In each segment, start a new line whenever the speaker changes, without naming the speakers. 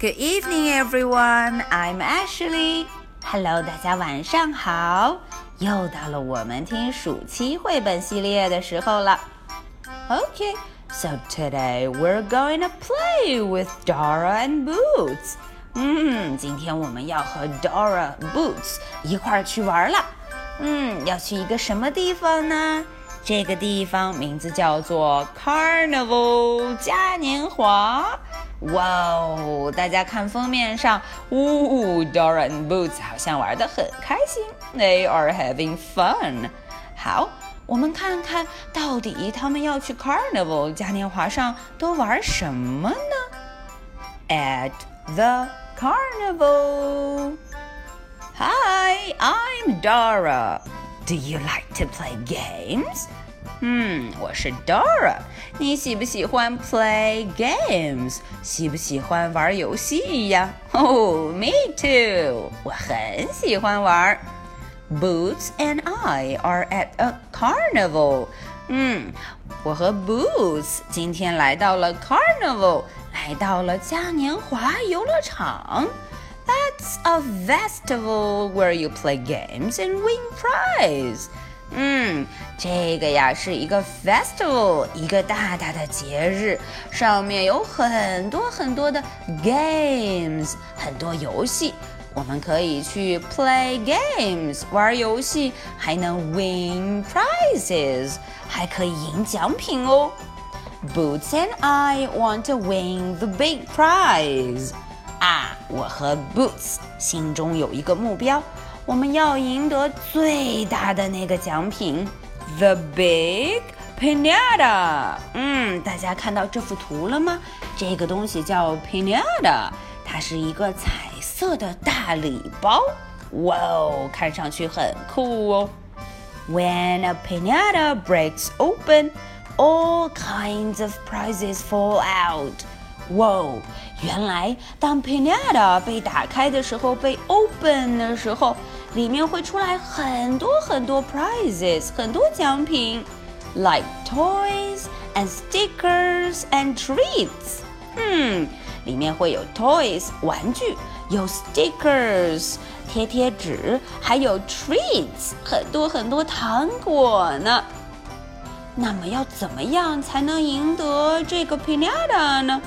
Good evening, everyone. I'm Ashley. Hello，大家晚上好。又到了我们听暑期绘本系列的时候了。Okay, so today we're going to play with Dora and Boots. 嗯，今天我们要和 Dora Boots 一块儿去玩了。嗯，要去一个什么地方呢？这个地方名字叫做 Carnival 嘉年华。 哇哦！大家看封面上，呜，Dora and Boots 好像玩得很开心。They are having fun。好，我们看看到底他们要去 Carnival 嘉年华上都玩什么呢？At the carnival. Hi, I'm Dora. Do you like to play games? 嗯，我是 Dora。你喜不喜欢 play games？喜不喜欢玩游戏呀？哦，Me too。我很喜欢玩。Boots and I are at a carnival。嗯，我和 Boots 今天来到了 carnival，来到了嘉年华游乐场。That's a festival where you play games and win prize. 嗯，这个呀是一个 festival，一个大大的节日，上面有很多很多的 games，很多游戏，我们可以去 play games 玩游戏，还能 win prizes，还可以赢奖品哦。Boots and I want to win the big prize. 啊，我和 Boots 心中有一个目标。我们要赢得最大的那个奖品，the big pinata。嗯，大家看到这幅图了吗？这个东西叫 pinata，它是一个彩色的大礼包。哇哦，看上去很酷哦。When a pinata breaks open, all kinds of prizes fall out. 哇哦，原来当 pinata 被打开的时候，被 open 的时候。里面会出来很多很多 prizes，很多奖品，like toys and stickers and treats。嗯，里面会有 toys 玩具，有 stickers 贴贴纸，还有 treats 很多很多糖果呢。那么要怎么样才能赢得这个 pinata 呢？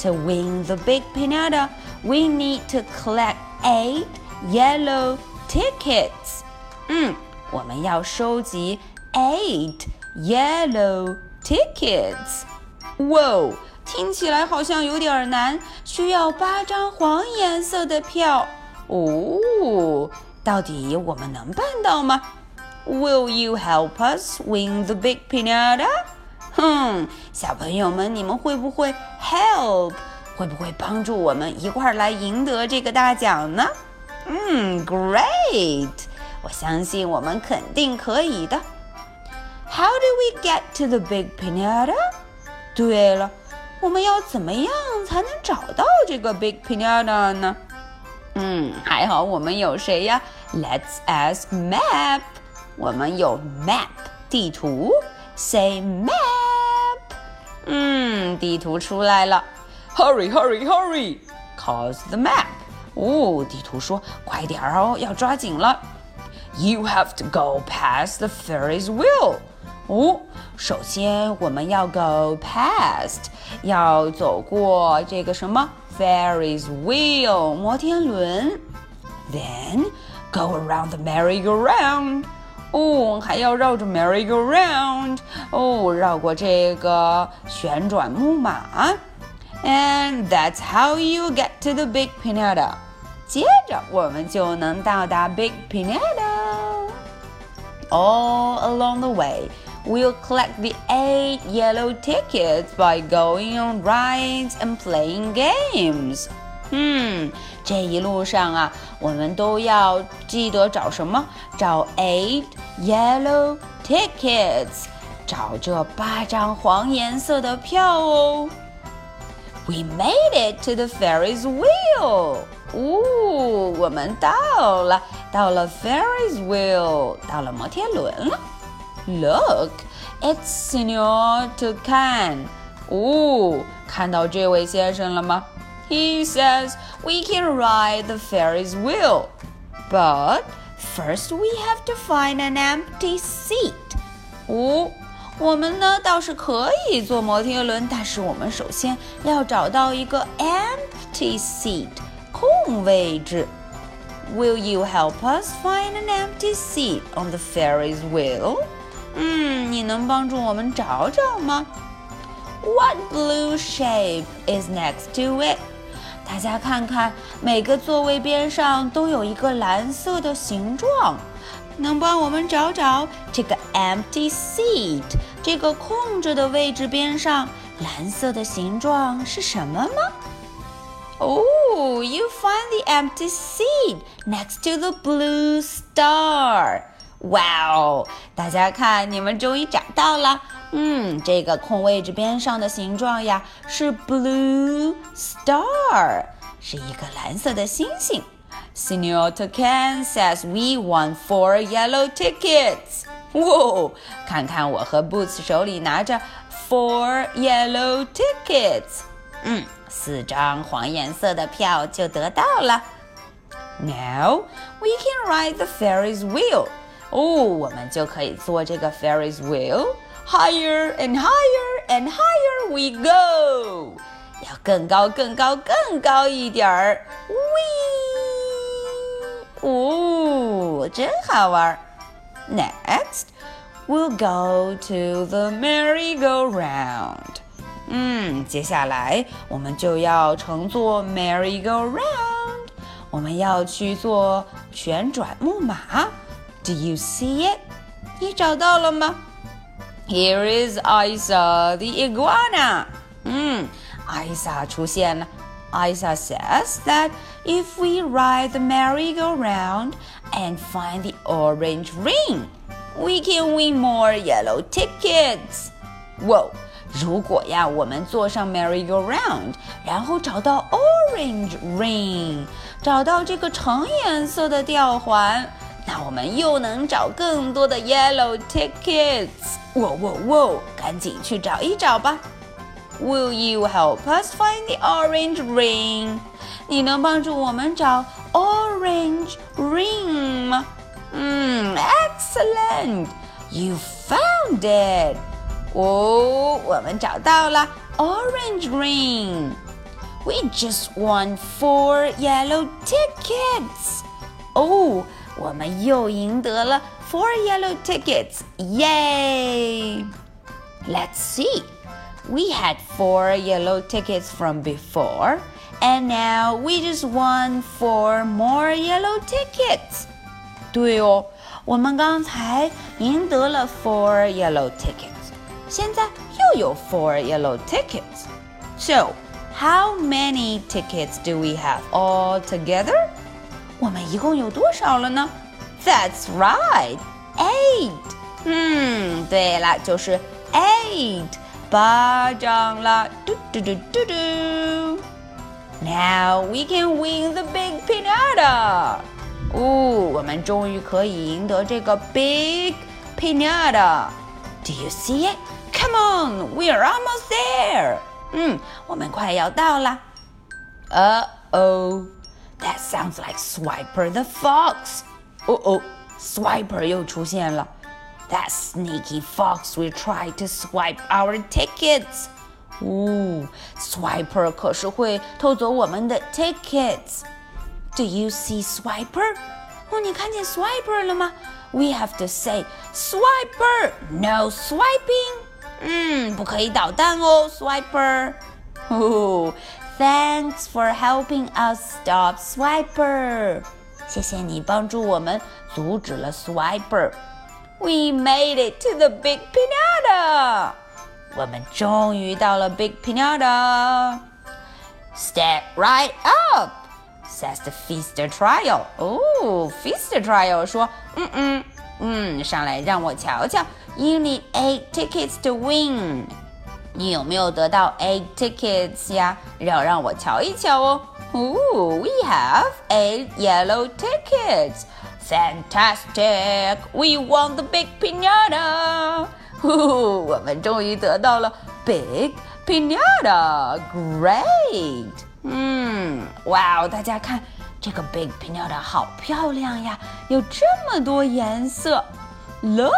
To win the big pinata, we need to collect eight yellow tickets。嗯，我们要收集 eight yellow tickets。哇，听起来好像有点难，需要八张黄颜色的票。哦，到底我们能办到吗？Will you help us win the big pinata？哼，小朋友们，你们会不会 help？会不会帮助我们一块儿来赢得这个大奖呢？ 嗯，Great！我相信我们肯定可以的。How do we get to the big pinata？对了，我们要怎么样才能找到这个 big pinata 呢？嗯，还好我们有谁呀？Let's ask map。我们有 map 地图，Say map。嗯，地图出来了。Hurry, hurry, hurry! Cause the map. 哦，地图说：“快点儿哦，要抓紧了。” You have to go past the Ferris wheel。哦，首先我们要 go past，要走过这个什么 Ferris wheel 摩天轮。Then go around the merry-go-round。哦，还要绕着 merry-go-round。哦，绕过这个旋转木马。And that's how you get to the big pinata. 接着我们就能到达 Big Pinata. All along the way, we'll collect the eight yellow tickets by going on rides and playing games. 嗯，这一路上啊，我们都要记得找什么？找 eight yellow tickets，找这八张黄颜色的票哦。 We made it to the Ferris wheel. 哦，我们到了，到了 Ferris wheel，到了摩天轮了。Look, it's Senor Tucan。哦，看到这位先生了吗 He says we can ride the Ferris wheel, but first we have to find an empty seat. 哦， 我们呢倒是可以坐摩天轮，但是我们首先要找到一个 empty seat 空位置。Will you help us find an empty seat on the Ferris wheel? 嗯，你能帮助我们找找吗？What blue shape is next to it？大家看看，每个座位边上都有一个蓝色的形状，能帮我们找找这个 empty seat 这个空着的位置边上蓝色的形状是什么吗？Oh, you find the empty seat next to the blue star. 哇哦！大家看，你们终于找到了。嗯，这个空位置边上的形状呀，是 blue star，是一个蓝色的星星。Senor Tucan says we won four yellow tickets. 哇，看看我和 Boots 手里拿着 four yellow tickets。嗯，四张黄颜色的票就得到了。Now hmm. we can ride the Ferris wheel. Oh, 哦，我们就可以坐这个 wheel. Higher and higher and higher we go. 要更高、更高、更高一点儿。We。哦，真好玩。Next, we'll go to the merry-go-round。嗯，接下来我们就要乘坐 merry-go-round，我们要去做旋转木马。do you see it? 你找到了吗？Here is Isa the iguana. 嗯，Isa 出现了。 Isa says that if we ride the merry-go-round and find the orange ring, we can win more yellow tickets. 哇，如果呀，我们坐上 merry-go-round，然后找到 orange ring，找到这个橙颜色的吊环。那我们又能找更多的 yellow tickets。哇哇哇！赶紧去找一找吧。 Will you help us find the orange ring？你能帮助我们找 orange ring 吗？嗯，excellent。You found it。哦，我们找到了 orange ring。We just won four yellow tickets。哦。我们又赢得了 four yellow tickets. Yay! Let's see. We had four yellow tickets from before, and now we just won four more yellow tickets. 对哦，我们刚才赢得了 four yellow tickets，现在又有 four yellow tickets. So, how many tickets do we have all together? 我们一共有多少了呢？That's right, eight. 嗯，对了，就是 eight， 八张了。嘟嘟嘟嘟嘟。Now we can win the big pinata. 哦，我们终于可以赢得这个 big pinata. Do you see it? Come on, we are almost there. 嗯，我们快要到了。Uh oh. That sounds like Swiper the fox. Oh oh, Swiper 又出现了。 That sneaky fox will try to swipe our tickets. 哦，Swiper 可是会偷走我们的 tickets。Do you see Swiper？哦，你看见 Swiper 了吗？We have to say Swiper, no swiping. 嗯，不可以捣蛋哦，Swiper。哦 Thanks for helping us stop Swiper。谢谢你帮助我们阻止了 Swiper。 we made it to the Big pinata. 我们终于到了 Big piñata. Step right up! Says the Fiesta Trio. 哦，Fiesta Trio 说，嗯嗯嗯，上来让我瞧瞧。You need eight tickets to win. 你有没有得到 eight tickets 呀？要让我瞧一瞧哦。哦，We have eight yellow tickets. Fantastic! We won the big pinata. 我们终于得到了 big pinata. Great! 嗯，哇哦，大家看这个 big pinata 好漂亮呀，有这么多颜色。Look,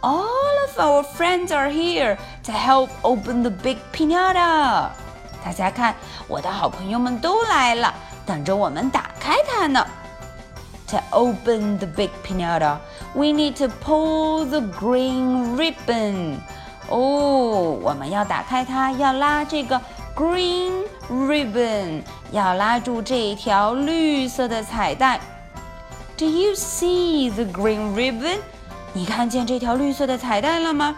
all of our friends are here to help open the big pinata. 大家看，我的好朋友们都来了，等着我们打开它呢。 To open the big pinata, we need to pull the green ribbon. 哦，我们要打开它，要拉这个 green ribbon，要拉住这一条绿色的彩带。Do you see the green ribbon？你看见这条绿色的彩带了吗？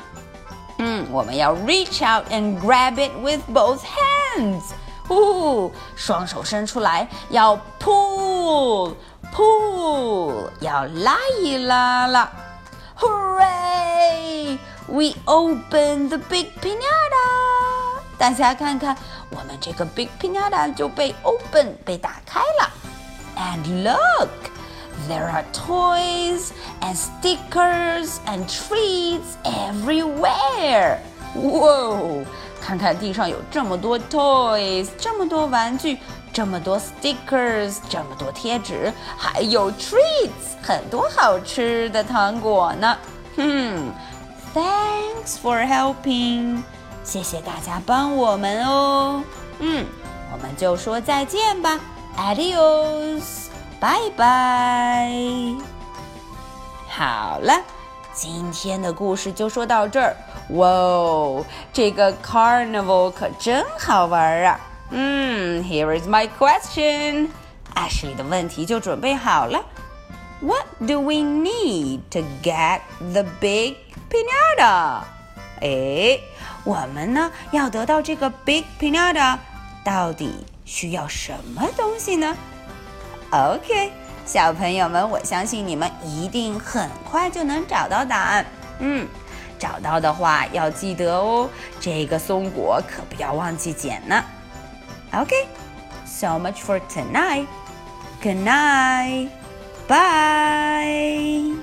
嗯，我们要 reach out and grab it with both hands。哦，双手伸出来，要 pull。 pull 要拉一拉了，Hooray! We open the big pinata！大家看看，我们这个 big pinata 就被 open 被打开了。And look, there are toys and stickers and treats everywhere. Whoa! 看看地上有这么多 toys，这么多玩具。 这么多 stickers，这么多贴纸，还有 treats，很多好吃的糖果呢。嗯，Thanks for helping，谢谢大家帮我们哦。嗯，我们就说再见吧，Adios，拜拜。好了，今天的故事就说到这儿。哇哦，这个 carnival 可真好玩啊！嗯，Here is my question. Ashley 的问题就准备好了。What do we need to get the big pinata？哎，我们呢要得到这个 big pinata，到底需要什么东西呢？OK，小朋友们，我相信你们一定很快就能找到答案。嗯，找到的话要记得哦，这个松果可不要忘记捡呢。 Okay, so much for tonight. Good night. Bye.